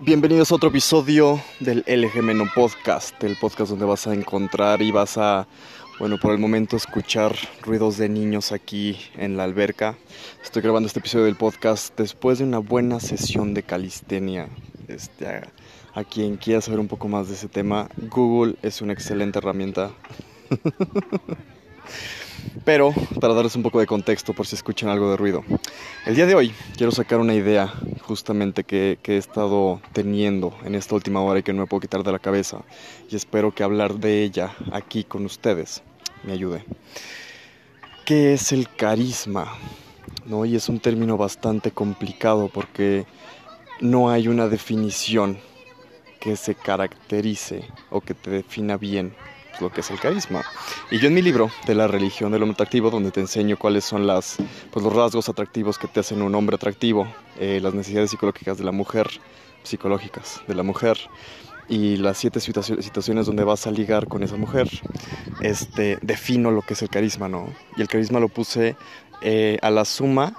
Bienvenidos a otro episodio del LG Menú Podcast, el podcast donde vas a encontrar y vas a, bueno, por el momento escuchar ruidos de niños aquí en la alberca. Estoy grabando este episodio del podcast después de una buena sesión de calistenia. Este, a, a quien quiera saber un poco más de ese tema, Google es una excelente herramienta. Pero para darles un poco de contexto por si escuchan algo de ruido. El día de hoy quiero sacar una idea justamente que, he estado teniendo en esta última hora y que no me puedo quitar de la cabeza. Y espero que hablar de ella aquí con ustedes me ayude. ¿Qué es el carisma? ¿No? Y es un término bastante complicado porque no hay una definición que se caracterice o que te defina bien lo que es el carisma. Y yo en mi libro de la religión del hombre atractivo, donde te enseño cuáles son las, pues, los rasgos atractivos que te hacen un hombre atractivo, eh, las necesidades psicológicas de la mujer, psicológicas de la mujer, y las siete situaciones donde vas a ligar con esa mujer, este, defino lo que es el carisma, ¿no? Y el carisma lo puse eh, a la suma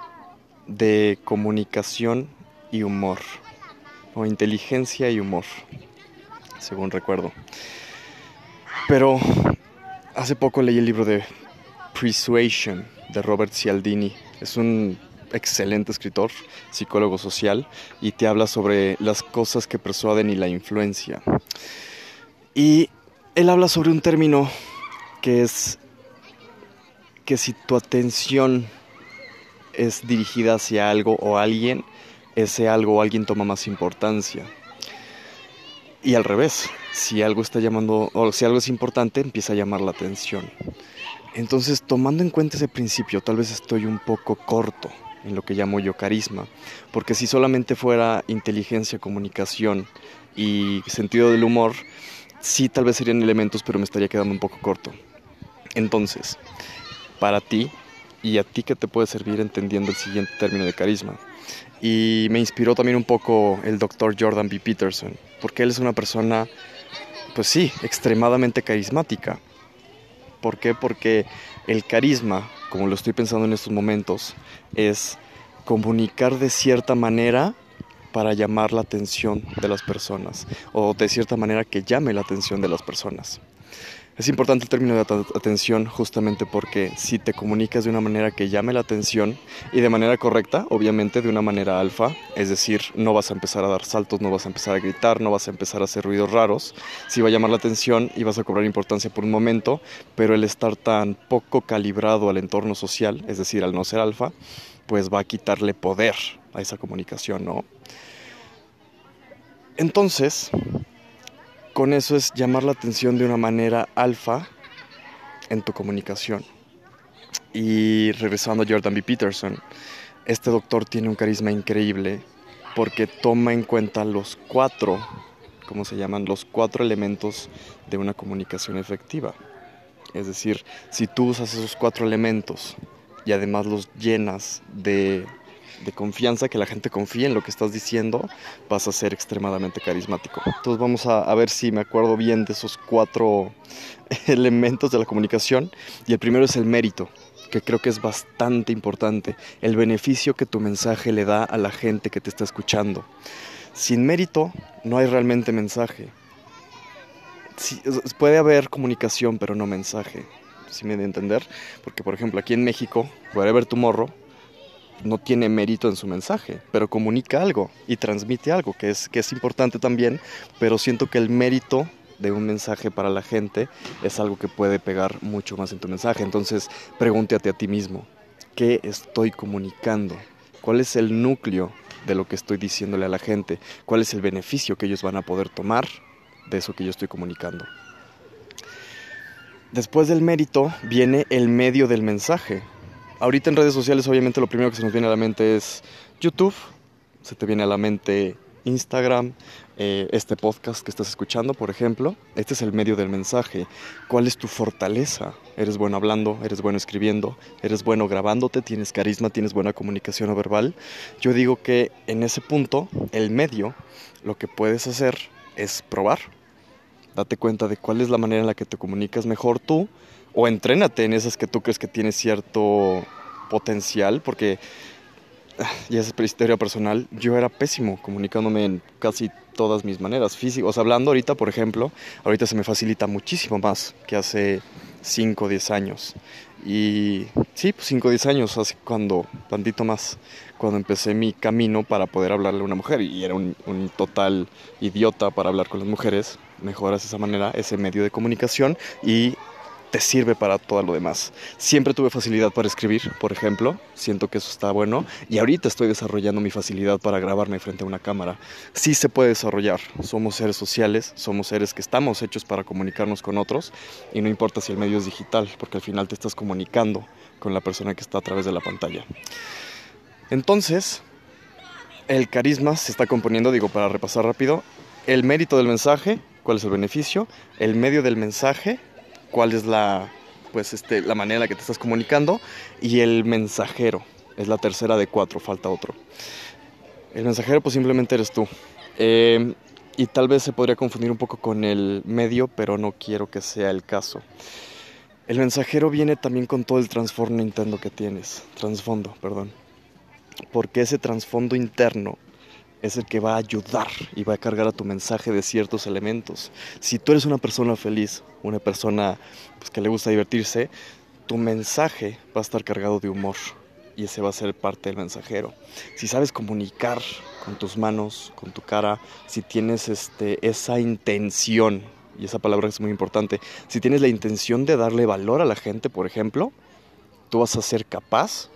de comunicación y humor, o inteligencia y humor, según recuerdo. Pero hace poco leí el libro de Persuasion de Robert Cialdini. Es un excelente escritor, psicólogo social, y te habla sobre las cosas que persuaden y la influencia. Y él habla sobre un término que es que si tu atención es dirigida hacia algo o alguien, ese algo o alguien toma más importancia. Y al revés, si algo está llamando, o si algo es importante, empieza a llamar la atención. Entonces, tomando en cuenta ese principio, tal vez estoy un poco corto en lo que llamo yo carisma, porque si solamente fuera inteligencia, comunicación y sentido del humor, sí tal vez serían elementos, pero me estaría quedando un poco corto. Entonces, para ti y a ti que te puede servir entendiendo el siguiente término de carisma. Y me inspiró también un poco el doctor Jordan B. Peterson, porque él es una persona pues sí, extremadamente carismática. ¿Por qué? Porque el carisma, como lo estoy pensando en estos momentos, es comunicar de cierta manera para llamar la atención de las personas o de cierta manera que llame la atención de las personas. Es importante el término de atención justamente porque si te comunicas de una manera que llame la atención y de manera correcta, obviamente de una manera alfa, es decir, no vas a empezar a dar saltos, no vas a empezar a gritar, no vas a empezar a hacer ruidos raros, sí va a llamar la atención y vas a cobrar importancia por un momento, pero el estar tan poco calibrado al entorno social, es decir, al no ser alfa, pues va a quitarle poder a esa comunicación, ¿no? Entonces, con eso es llamar la atención de una manera alfa en tu comunicación. Y regresando a Jordan B. Peterson, este doctor tiene un carisma increíble porque toma en cuenta los cuatro, ¿cómo se llaman? Los cuatro elementos de una comunicación efectiva. Es decir, si tú usas esos cuatro elementos y además los llenas de de confianza, que la gente confíe en lo que estás diciendo, vas a ser extremadamente carismático. Entonces vamos a, ver si me acuerdo bien de esos cuatro elementos de la comunicación. Y el primero es el mérito, que creo que es bastante importante, el beneficio que tu mensaje le da a la gente que te está escuchando. Sin mérito no hay realmente mensaje. Sí, puede haber comunicación, pero no mensaje. Si me de entender, porque por ejemplo aquí en México, Wherever Tomorrow no tiene mérito en su mensaje, pero comunica algo y transmite algo que es, que es importante también, pero siento que el mérito de un mensaje para la gente es algo que puede pegar mucho más en tu mensaje. Entonces, pregúntate a ti mismo, ¿qué estoy comunicando? ¿Cuál es el núcleo de lo que estoy diciéndole a la gente? ¿Cuál es el beneficio que ellos van a poder tomar de eso que yo estoy comunicando? Después del mérito viene el medio del mensaje. Ahorita en redes sociales obviamente lo primero que se nos viene a la mente es YouTube, se te viene a la mente Instagram, eh, este podcast que estás escuchando, por ejemplo. Este es el medio del mensaje. ¿Cuál es tu fortaleza? ¿Eres bueno hablando? ¿Eres bueno escribiendo? ¿Eres bueno grabándote? ¿Tienes carisma? ¿Tienes buena comunicación no verbal? Yo digo que en ese punto, el medio, lo que puedes hacer es probar. Date cuenta de cuál es la manera en la que te comunicas mejor tú o entrénate en esas que tú crees que tienes cierto potencial, porque y esa historia personal, yo era pésimo comunicándome en casi todas mis maneras. Físicos, hablando ahorita, por ejemplo, ahorita se me facilita muchísimo más que hace 5 o 10 años. Y sí, pues 5 o 10 años, hace cuando, tantito más, cuando empecé mi camino para poder hablarle a una mujer. Y era un, total idiota para hablar con las mujeres. Mejoras de esa manera ese medio de comunicación y te sirve para todo lo demás. Siempre tuve facilidad para escribir, por ejemplo, siento que eso está bueno y ahorita estoy desarrollando mi facilidad para grabarme frente a una cámara. Sí se puede desarrollar, somos seres sociales, somos seres que estamos hechos para comunicarnos con otros y no importa si el medio es digital, porque al final te estás comunicando con la persona que está a través de la pantalla. Entonces, el carisma se está componiendo, digo, para repasar rápido, el mérito del mensaje, cuál es el beneficio, el medio del mensaje, cuál es la, pues este, la manera en la que te estás comunicando y el mensajero. Es la tercera de cuatro, falta otro. El mensajero pues simplemente eres tú. Eh, y tal vez se podría confundir un poco con el medio, pero no quiero que sea el caso. El mensajero viene también con todo el trasfondo interno que tienes, trasfondo, perdón. Porque ese trasfondo interno es el que va a ayudar y va a cargar a tu mensaje de ciertos elementos. Si tú eres una persona feliz, una persona pues, que le gusta divertirse, tu mensaje va a estar cargado de humor y ese va a ser parte del mensajero. Si sabes comunicar con tus manos, con tu cara, si tienes este, esa intención, y esa palabra es muy importante, si tienes la intención de darle valor a la gente, por ejemplo, tú vas a ser capaz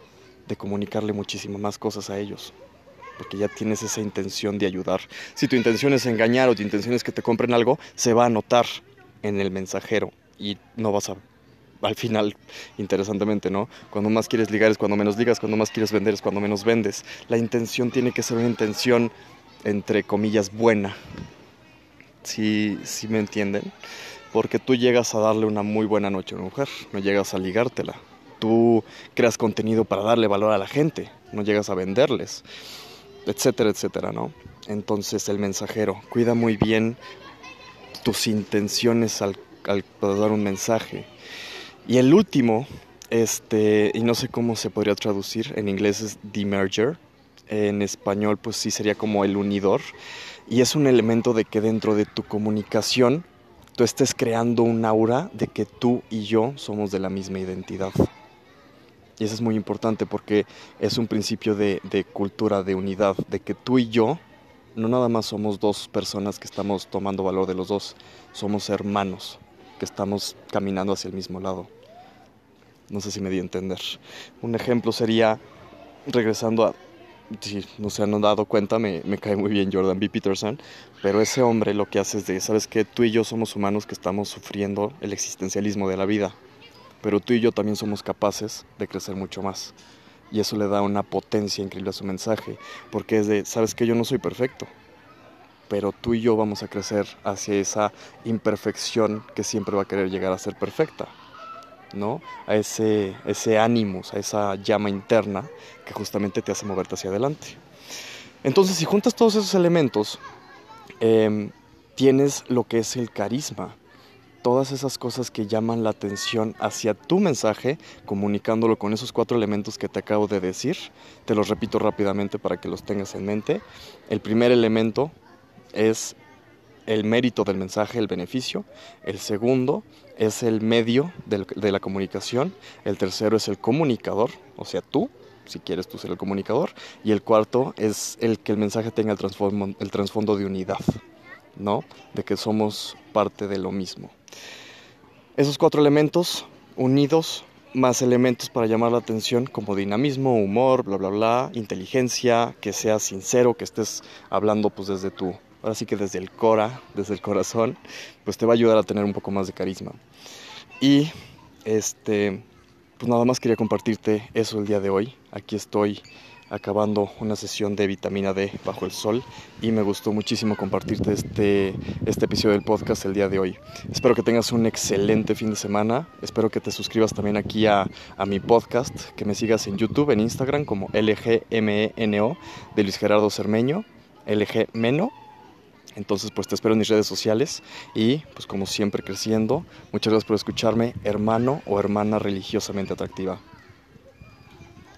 de comunicarle muchísimas más cosas a ellos porque ya tienes esa intención de ayudar. Si tu intención es engañar o tu intención es que te compren algo, se va a notar en el mensajero y no vas a al final, interesantemente, ¿no? Cuando más quieres ligar es cuando menos ligas, cuando más quieres vender es cuando menos vendes. La intención tiene que ser una intención, entre comillas, buena. Si ¿Sí, me entienden? Porque tú llegas a darle una muy buena noche a una mujer, no llegas a ligártela. Tú creas contenido para darle valor a la gente, no llegas a venderles etcétera, etcétera, ¿no? Entonces el mensajero cuida muy bien tus intenciones al, al dar un mensaje. Y el último, este, y no sé cómo se podría traducir, en inglés es demerger, en español pues sí sería como el unidor, y es un elemento de que dentro de tu comunicación tú estés creando un aura de que tú y yo somos de la misma identidad. Y eso es muy importante porque es un principio de, cultura, de unidad, de que tú y yo no nada más somos dos personas que estamos tomando valor de los dos, somos hermanos que estamos caminando hacia el mismo lado. No sé si me di a entender. Un ejemplo sería, regresando a, si no se han dado cuenta, me, me cae muy bien Jordan B. Peterson, pero ese hombre lo que hace es de, sabes que tú y yo somos humanos que estamos sufriendo el existencialismo de la vida pero tú y yo también somos capaces de crecer mucho más. Y eso le da una potencia increíble a su mensaje, porque es de, sabes que yo no soy perfecto, pero tú y yo vamos a crecer hacia esa imperfección que siempre va a querer llegar a ser perfecta, ¿no? A ese, ese ánimo, a esa llama interna que justamente te hace moverte hacia adelante. Entonces, si juntas todos esos elementos, eh, tienes lo que es el carisma, todas esas cosas que llaman la atención hacia tu mensaje, comunicándolo con esos cuatro elementos que te acabo de decir. Te los repito rápidamente para que los tengas en mente. El primer elemento es el mérito del mensaje, el beneficio. El segundo es el medio de la comunicación. El tercero es el comunicador, o sea, tú, si quieres tú ser el comunicador. Y el cuarto es el que el mensaje tenga el, trasfondo de unidad, ¿no? De que somos parte de lo mismo. Esos cuatro elementos unidos, más elementos para llamar la atención como dinamismo, humor, bla, bla, bla, inteligencia, que seas sincero, que estés hablando pues desde tu, ahora sí que desde el cora, desde el corazón, pues te va a ayudar a tener un poco más de carisma. Y este, pues nada más quería compartirte eso el día de hoy. Aquí estoy acabando una sesión de vitamina D bajo el sol y me gustó muchísimo compartirte este, este episodio del podcast el día de hoy. Espero que tengas un excelente fin de semana, espero que te suscribas también aquí a, a mi podcast, que me sigas en YouTube, en Instagram como LGMENO de Luis Gerardo Cermeño, LGMENO. Entonces, pues te espero en mis redes sociales y, pues como siempre, creciendo. Muchas gracias por escucharme, hermano o hermana religiosamente atractiva.